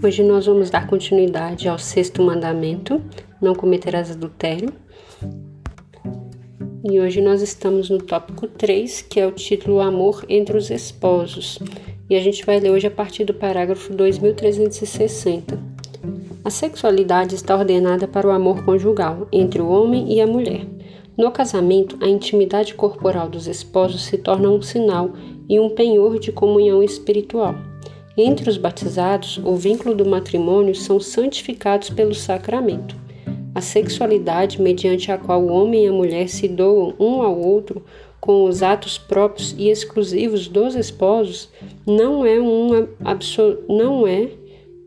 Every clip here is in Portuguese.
Hoje nós vamos dar continuidade ao sexto mandamento: não cometerás adultério. E hoje nós estamos no tópico 3, que é o título Amor entre os Esposos. E a gente vai ler hoje a partir do parágrafo 2360. A sexualidade está ordenada para o amor conjugal entre o homem e a mulher. No casamento, a intimidade corporal dos esposos se torna um sinal e um penhor de comunhão espiritual. Entre os batizados, o vínculo do matrimônio são santificados pelo sacramento. A sexualidade, mediante a qual o homem e a mulher se doam um ao outro com os atos próprios e exclusivos dos esposos, não é, um não é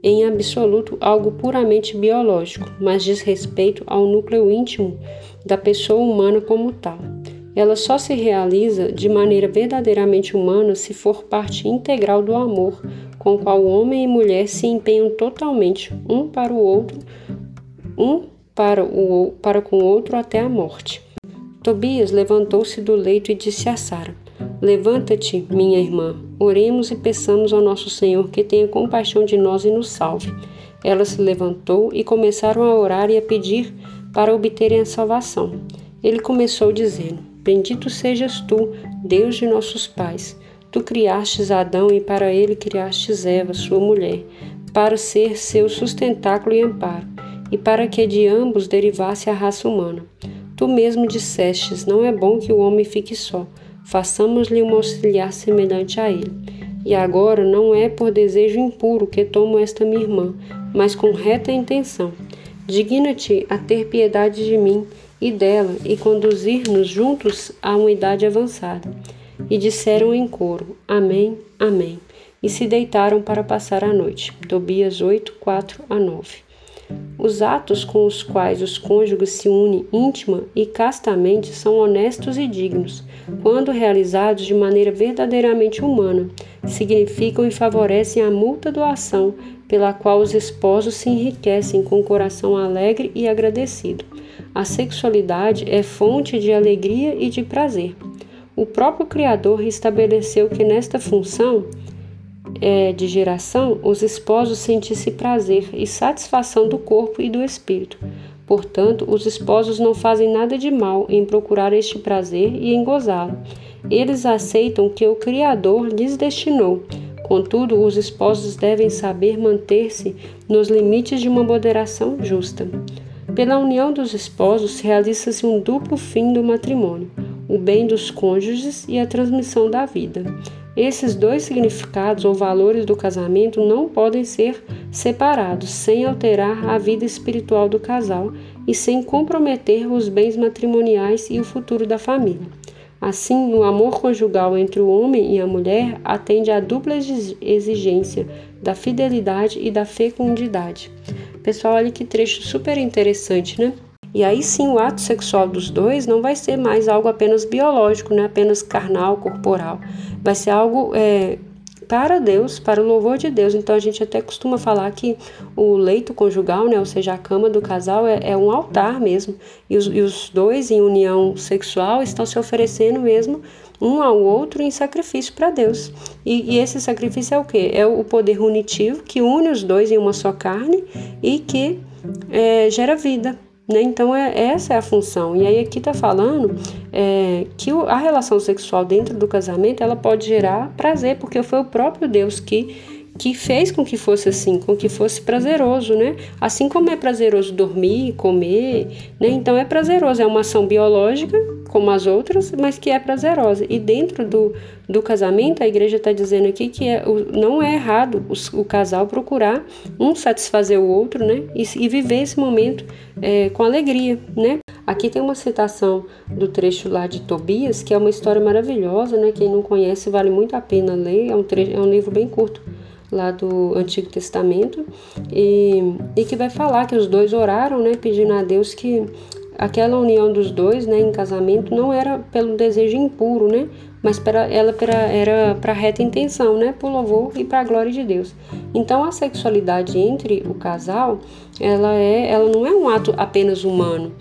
em absoluto algo puramente biológico, mas diz respeito ao núcleo íntimo da pessoa humana como tal. Ela só se realiza de maneira verdadeiramente humana se for parte integral do amor com o qual homem e mulher se empenham totalmente um para o outro, um para, o, para com o outro até a morte. Tobias levantou-se do leito e disse a Sara: Levanta-te, minha irmã, oremos e peçamos ao nosso Senhor que tenha compaixão de nós e nos salve. Ela se levantou e começaram a orar e a pedir para obterem a salvação. Ele começou dizendo: Bendito sejas tu, Deus de nossos pais Tu criastes Adão e para ele criastes Eva, sua mulher, para ser seu sustentáculo e amparo, e para que de ambos derivasse a raça humana. Tu mesmo dissestes: Não é bom que o homem fique só, façamos-lhe um auxiliar semelhante a ele. E agora não é por desejo impuro que tomo esta minha irmã, mas com reta intenção. Digna-te a ter piedade de mim e dela e conduzir-nos juntos a uma idade avançada e disseram em coro: Amém, Amém. E se deitaram para passar a noite. Tobias 8, 4 a 9. Os atos com os quais os cônjuges se unem íntima e castamente são honestos e dignos, quando realizados de maneira verdadeiramente humana, significam e favorecem a mútua doação pela qual os esposos se enriquecem com o coração alegre e agradecido. A sexualidade é fonte de alegria e de prazer. O próprio Criador estabeleceu que nesta função é, de geração os esposos sentissem prazer e satisfação do corpo e do espírito. Portanto, os esposos não fazem nada de mal em procurar este prazer e em gozá-lo. Eles aceitam que o Criador lhes destinou. Contudo, os esposos devem saber manter-se nos limites de uma moderação justa. Pela união dos esposos realiza-se um duplo fim do matrimônio o bem dos cônjuges e a transmissão da vida. Esses dois significados ou valores do casamento não podem ser separados sem alterar a vida espiritual do casal e sem comprometer os bens matrimoniais e o futuro da família. Assim, o amor conjugal entre o homem e a mulher atende à dupla exigência da fidelidade e da fecundidade. Pessoal, olha que trecho super interessante, né? E aí sim o ato sexual dos dois não vai ser mais algo apenas biológico, né? apenas carnal, corporal. Vai ser algo é, para Deus, para o louvor de Deus. Então a gente até costuma falar que o leito conjugal, né? ou seja, a cama do casal, é, é um altar mesmo. E os, e os dois em união sexual estão se oferecendo mesmo um ao outro em sacrifício para Deus. E, e, esse sacrifício é o que? É o poder unitivo que une os dois em uma só carne e que é, gera vida. Né? Então, é, essa é a função. E aí, aqui está falando é, que a relação sexual dentro do casamento ela pode gerar prazer, porque foi o próprio Deus que que fez com que fosse assim, com que fosse prazeroso, né? Assim como é prazeroso dormir, comer, né? Então é prazeroso, é uma ação biológica, como as outras, mas que é prazerosa. E dentro do, do casamento, a igreja está dizendo aqui que é, não é errado o, o, casal procurar um satisfazer o outro, né? E, e viver esse momento é, com alegria, né? Aqui tem uma citação do trecho lá de Tobias, que é uma história maravilhosa, né? Quem não conhece vale muito a pena ler, é um, trecho, é um livro bem curto lá do Antigo Testamento, e, e que vai falar que os dois oraram, né, pedindo a Deus que aquela união dos dois, né, em casamento, não era pelo desejo impuro, né, mas para ela para, era para reta intenção, né, por louvor e para a glória de Deus. Então a sexualidade entre o casal, ela é, ela não é um ato apenas humano,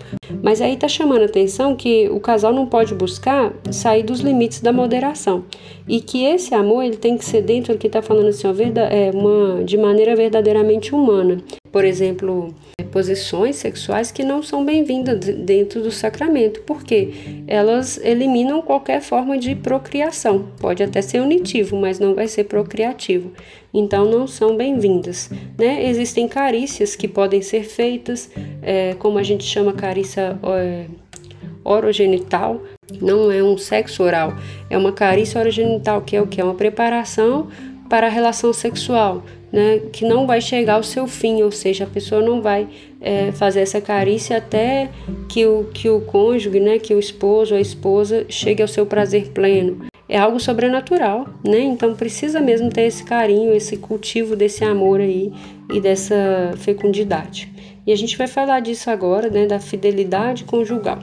mas aí está chamando a atenção que o casal não pode buscar sair dos limites da moderação e que esse amor ele tem que ser dentro do que está falando assim, é uma, de maneira verdadeiramente humana. Por exemplo, posições sexuais que não são bem-vindas dentro do sacramento, porque elas eliminam qualquer forma de procriação. Pode até ser unitivo, mas não vai ser procriativo. Então não são bem-vindas. Né? Existem carícias que podem ser feitas, é, como a gente chama carícia é, orogenital, não é um sexo oral, é uma carícia orogenital, que é o que? É uma preparação para a relação sexual né, que não vai chegar ao seu fim, ou seja, a pessoa não vai é, fazer essa carícia até que o, que o cônjuge, né, que o esposo ou a esposa chegue ao seu prazer pleno. É algo sobrenatural, né? Então precisa mesmo ter esse carinho, esse cultivo desse amor aí e dessa fecundidade. E a gente vai falar disso agora, né, da fidelidade conjugal.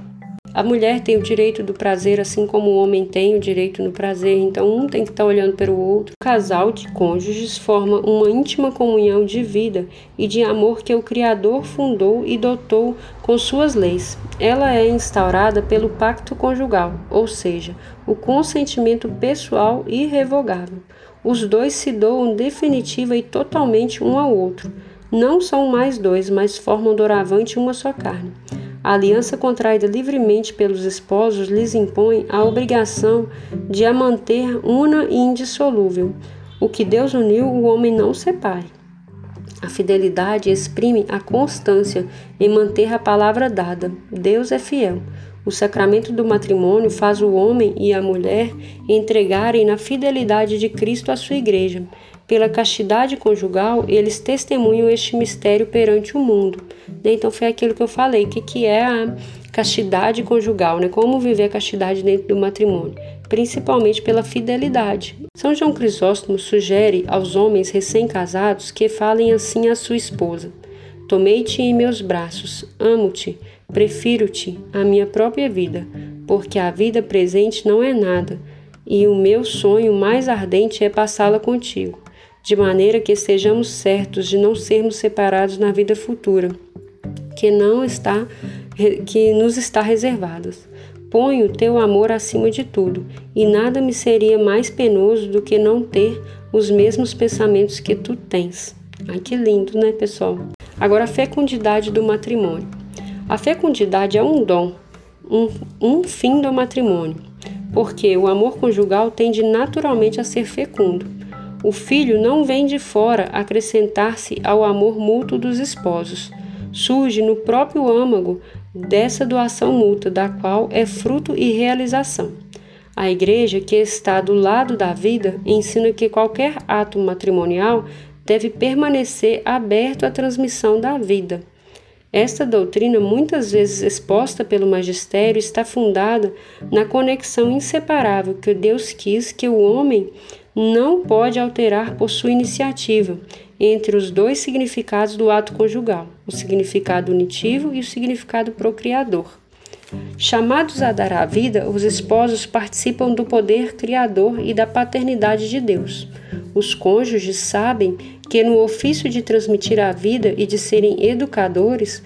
A mulher tem o direito do prazer, assim como o homem tem o direito no prazer, então um tem que estar olhando para o outro. O casal de cônjuges forma uma íntima comunhão de vida e de amor que o Criador fundou e dotou com suas leis. Ela é instaurada pelo pacto conjugal, ou seja, o consentimento pessoal irrevogável. Os dois se doam definitiva e totalmente um ao outro. Não são mais dois, mas formam doravante uma só carne. A aliança contraída livremente pelos esposos lhes impõe a obrigação de a manter una e indissolúvel. O que Deus uniu, o homem não separe. A fidelidade exprime a constância em manter a palavra dada. Deus é fiel. O sacramento do matrimônio faz o homem e a mulher entregarem na fidelidade de Cristo a sua igreja. Pela castidade conjugal, eles testemunham este mistério perante o mundo. Né? Então foi aquilo que eu falei, que que é a castidade conjugal, né? Como viver a castidade dentro do matrimônio, principalmente pela fidelidade. São João Crisóstomo sugere aos homens recém-casados que falem assim à sua esposa: Tomei-te em meus braços, amo-te, prefiro-te à minha própria vida, porque a vida presente não é nada, e o meu sonho mais ardente é passá-la contigo de maneira que sejamos certos de não sermos separados na vida futura, que não está que nos está reservada. Ponho teu amor acima de tudo, e nada me seria mais penoso do que não ter os mesmos pensamentos que tu tens. Ai, que lindo, né, pessoal? Agora, a fecundidade do matrimônio. A fecundidade é um dom, um, um fim do matrimônio, porque o amor conjugal tende naturalmente a ser fecundo. O filho não vem de fora acrescentar-se ao amor mútuo dos esposos. Surge no próprio âmago dessa doação mútua, da qual é fruto e realização. A igreja, que está do lado da vida, ensina que qualquer ato matrimonial deve permanecer aberto à transmissão da vida. Esta doutrina, muitas vezes exposta pelo magistério, está fundada na conexão inseparável que Deus quis que o homem não pode alterar por sua iniciativa entre os dois significados do ato conjugal, o significado unitivo e o significado procriador. Chamados a dar a vida, os esposos participam do poder criador e da paternidade de Deus. Os cônjuges sabem que no ofício de transmitir a vida e de serem educadores,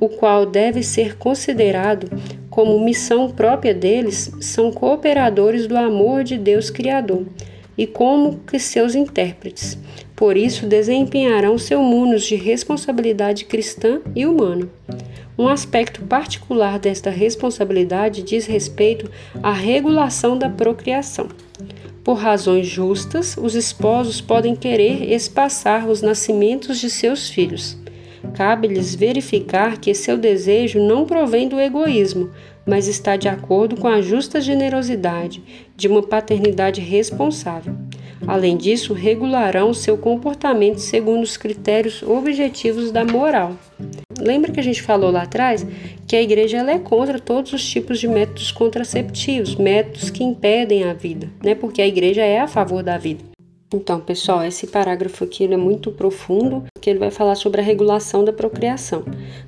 o qual deve ser considerado como missão própria deles, são cooperadores do amor de Deus Criador e como que seus intérpretes. Por isso, desempenharão seu munus de responsabilidade cristã e humana. Um aspecto particular desta responsabilidade diz respeito à regulação da procriação. Por razões justas, os esposos podem querer espaçar os nascimentos de seus filhos. Cabe-lhes verificar que seu desejo não provém do egoísmo, mas está de acordo com a justa generosidade de uma paternidade responsável. Além disso, regularão seu comportamento segundo os critérios objetivos da moral. Lembra que a gente falou lá atrás que a igreja ela é contra todos os tipos de métodos contraceptivos, métodos que impedem a vida, né? Porque a igreja é a favor da vida. Então, pessoal, esse parágrafo aqui é muito profundo, porque ele vai falar sobre a regulação da procriação,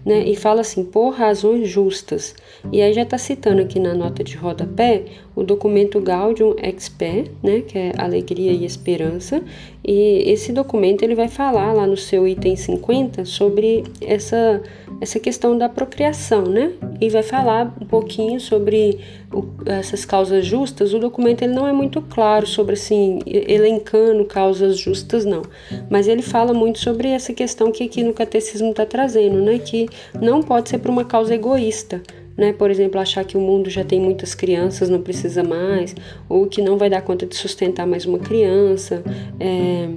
né? E fala assim, por razões justas. E aí já está citando aqui na nota de rodapé o documento Gaudium Expé, né? Que é Alegria e Esperança. E esse documento ele vai falar lá no seu item 50 sobre essa, essa questão da procriação, né? E vai falar um pouquinho sobre o, essas causas justas. O documento ele não é muito claro sobre assim, elencando causas justas, não. Mas ele fala muito sobre essa questão que aqui no catecismo está trazendo, né? Que não pode ser por uma causa egoísta. Né? Por exemplo, achar que o mundo já tem muitas crianças, não precisa mais, ou que não vai dar conta de sustentar mais uma criança, é,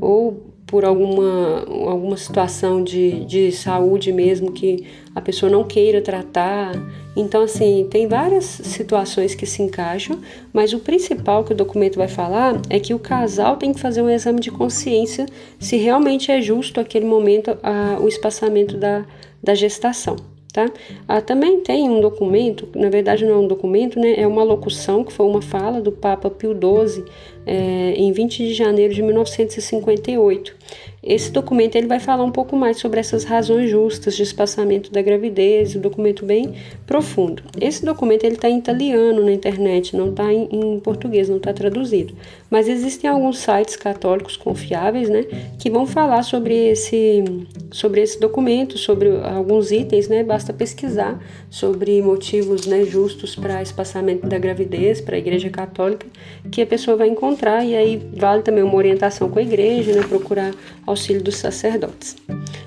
ou por alguma, alguma situação de, de saúde mesmo que a pessoa não queira tratar. Então, assim, tem várias situações que se encaixam, mas o principal que o documento vai falar é que o casal tem que fazer um exame de consciência se realmente é justo aquele momento a, o espaçamento da, da gestação. Tá? Ah, também tem um documento, na verdade não é um documento, né, é uma locução que foi uma fala do Papa Pio XII é, em 20 de janeiro de 1958. Esse documento ele vai falar um pouco mais sobre essas razões justas de espaçamento da gravidez, um documento bem profundo. Esse documento ele está em italiano na internet, não está em, em, português, não está traduzido. Mas existem alguns sites católicos confiáveis, né, que vão falar sobre esse, sobre esse documento, sobre alguns itens, né, basta pesquisar sobre motivos, né, justos para espaçamento da gravidez para a Igreja Católica, que a pessoa vai encontrar e aí vale também uma orientação com a igreja, né, procurar auxílio dos sacerdotes.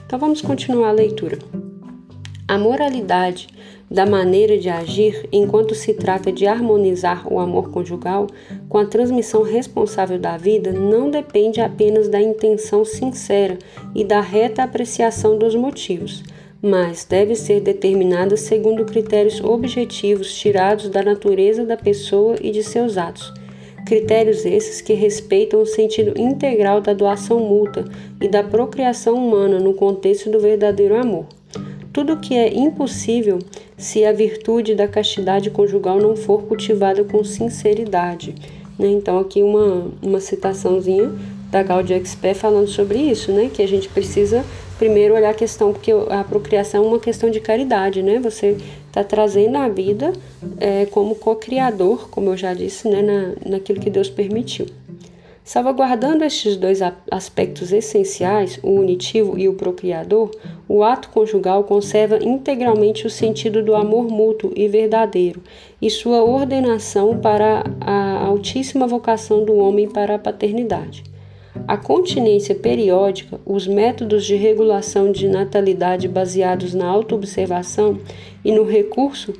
Então vamos continuar a leitura. A moralidade da maneira de agir enquanto se trata de harmonizar o amor conjugal com a transmissão responsável da vida não depende apenas da intenção sincera e da reta apreciação dos motivos, mas deve ser determinada segundo critérios objetivos tirados da natureza da pessoa e de seus atos Critérios esses que respeitam o sentido integral da doação mútua e da procriação humana no contexto do verdadeiro amor. Tudo que é impossível se a virtude da castidade conjugal não for cultivada com sinceridade. Né? Então, aqui uma, uma citaçãozinha da Gaudium Expert falando sobre isso, né? que a gente precisa primeiro olhar a questão, porque a procriação é uma questão de caridade, né? Você está trazendo a vida é, como co-criador, como eu já disse, né? Na, naquilo que Deus permitiu. Salvaguardando estes dois aspectos essenciais, o unitivo e o procriador, o ato conjugal conserva integralmente o sentido do amor mútuo e verdadeiro e sua ordenação para a altíssima vocação do homem para a paternidade. A continência periódica, os métodos de regulação de natalidade baseados na autoobservação e no recurso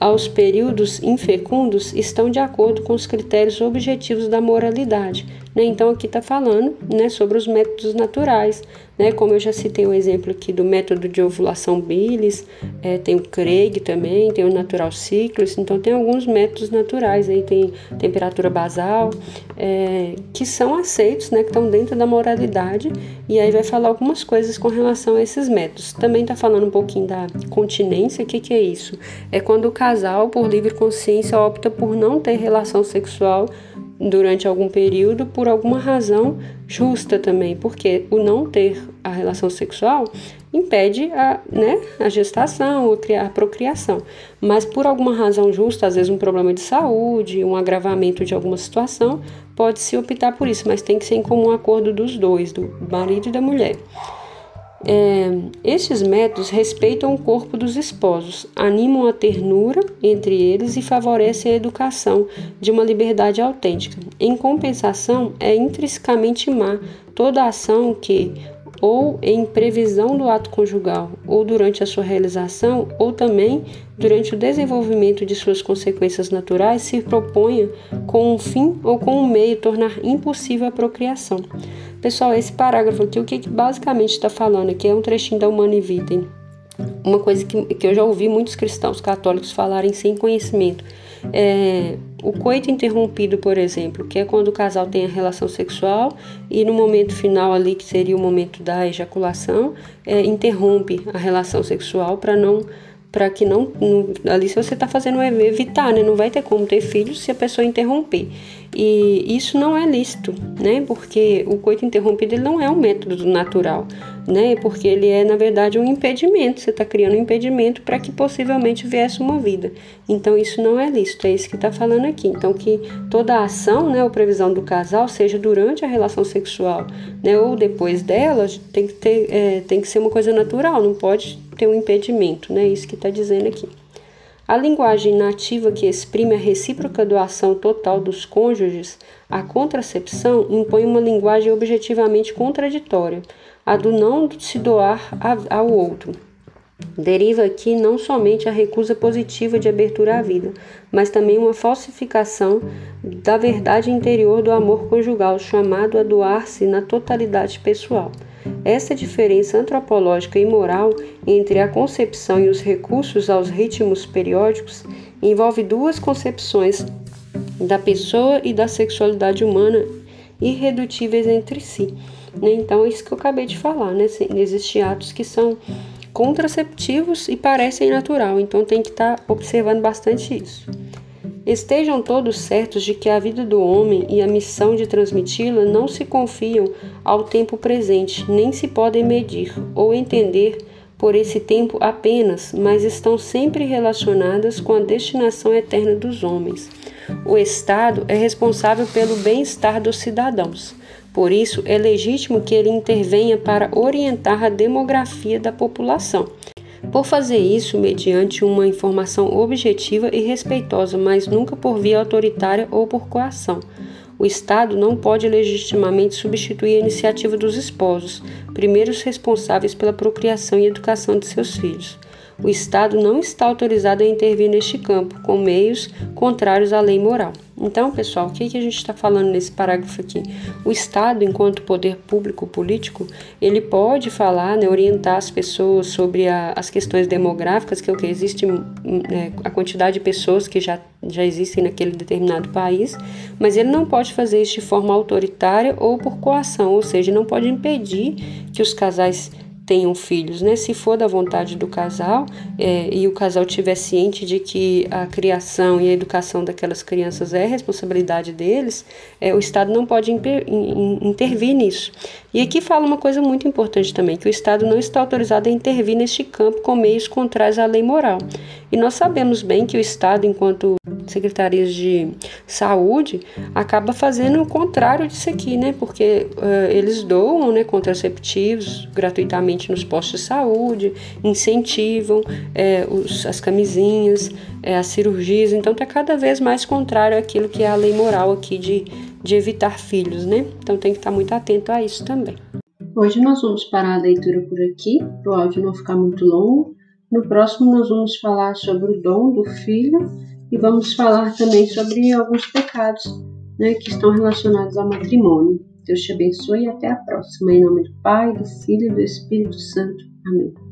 aos períodos infecundos estão de acordo com os critérios objetivos da moralidade. Né? Então, aqui está falando né, sobre os métodos naturais, né? como eu já citei o exemplo aqui do método de ovulação Billis, é, tem o Craig também, tem o Natural Cycles, então tem alguns métodos naturais, aí tem temperatura basal, é, que são aceitos, né, que estão dentro da moralidade, e aí vai falar algumas coisas com relação a esses métodos. Também está falando um pouquinho da continência, o que, que é isso? É quando o casal, por livre consciência, opta por não ter relação sexual durante algum período por alguma razão justa também, porque o não ter a relação sexual impede a, né, a gestação, a procriação. Mas por alguma razão justa, às vezes um problema de saúde, um agravamento de alguma situação, pode-se optar por isso, mas tem que ser em comum acordo dos dois, do marido e da mulher. É, estes métodos respeitam o corpo dos esposos, animam a ternura entre eles e favorecem a educação de uma liberdade autêntica. Em compensação, é intrinsecamente má toda ação que, ou em previsão do ato conjugal, ou durante a sua realização, ou também durante o desenvolvimento de suas consequências naturais, se proponha com um fim ou com um meio tornar impossível a procriação. Pessoal, esse parágrafo aqui, o que basicamente está falando aqui é um trechinho da Humane Vitae. Uma coisa que, que eu já ouvi muitos cristãos católicos falarem sem conhecimento. É, o coito interrompido, por exemplo, que é quando o casal tem a relação sexual e no momento final ali, que seria o momento da ejaculação, é, interrompe a relação sexual para não para que não, não, ali se você está fazendo evitar, né? Não vai ter como ter filhos se a pessoa interromper. E isso não é lícito, né? Porque o coito interrompido ele não é um método natural, né? Porque ele é, na verdade, um impedimento. Você está criando um impedimento para que possivelmente viesse uma vida. Então, isso não é lícito, é isso que está falando aqui. Então, que toda a ação, né, ou previsão do casal, seja durante a relação sexual, né, ou depois dela, tem que, ter, é, tem que ser uma coisa natural, não pode ter um impedimento, né? Isso que está dizendo aqui. A linguagem nativa que exprime a recíproca doação total dos cônjuges à contracepção impõe uma linguagem objetivamente contraditória, a do não se doar ao outro. Deriva aqui não somente a recusa positiva de abertura à vida, mas também uma falsificação da verdade interior do amor conjugal, chamado a doar-se na totalidade pessoal. Essa diferença antropológica e moral entre a concepção e os recursos aos ritmos periódicos envolve duas concepções da pessoa e da sexualidade humana irredutíveis entre si. Né? Então, é isso que eu acabei de falar, né? Existem atos que são contraceptivos e parecem natural, então tem que estar tá observando bastante isso. Estejam todos certos de que a vida do homem e a missão de transmiti-la não se confiam ao tempo presente, nem se podem medir ou entender por esse tempo apenas, mas estão sempre relacionadas com a destinação eterna dos homens. O Estado é responsável pelo bem-estar dos cidadãos. Por isso, é legítimo que ele intervenha para orientar a demografia da população por fazer isso mediante uma informação objetiva e respeitosa, mas nunca por via autoritária ou por coação. O Estado não pode legitimamente substituir a iniciativa dos esposos, primeiros responsáveis pela procriação e educação de seus filhos. O Estado não está autorizado a intervir neste campo com meios contrários à lei moral. Então, pessoal, o que, a gente está falando nesse parágrafo aqui? O Estado, enquanto poder público político, ele pode falar, né, orientar as pessoas sobre a, as questões demográficas, que é o que existe né, a quantidade de pessoas que já, já existem naquele determinado país, mas ele não pode fazer isso de forma autoritária ou por coação, ou seja, não pode impedir que os casais tenham filhos, né? Se for da vontade do casal é, e o casal tiver ciente de que a criação e a educação daquelas crianças é responsabilidade deles, é, o Estado não pode intervir nisso. E aqui fala uma coisa muito importante também, que o Estado não está autorizado a intervir neste campo com meios contrários à lei moral. E nós sabemos bem que o Estado, enquanto secretarias de saúde, acaba fazendo o contrário disso aqui, né? Porque uh, eles doam né, contraceptivos gratuitamente nos postos de saúde, incentivam é, os, as camisinhas, é, as cirurgias, então está cada vez mais contrário àquilo que é a lei moral aqui de, de evitar filhos, né? Então tem que estar muito atento a isso também. Hoje nós vamos parar a leitura por aqui, para o áudio não ficar muito longo. No próximo, nós vamos falar sobre o dom do filho e vamos falar também sobre alguns pecados né, que estão relacionados ao matrimônio. Deus te abençoe e até a próxima. Em nome do Pai, do Filho e do Espírito Santo. Amém.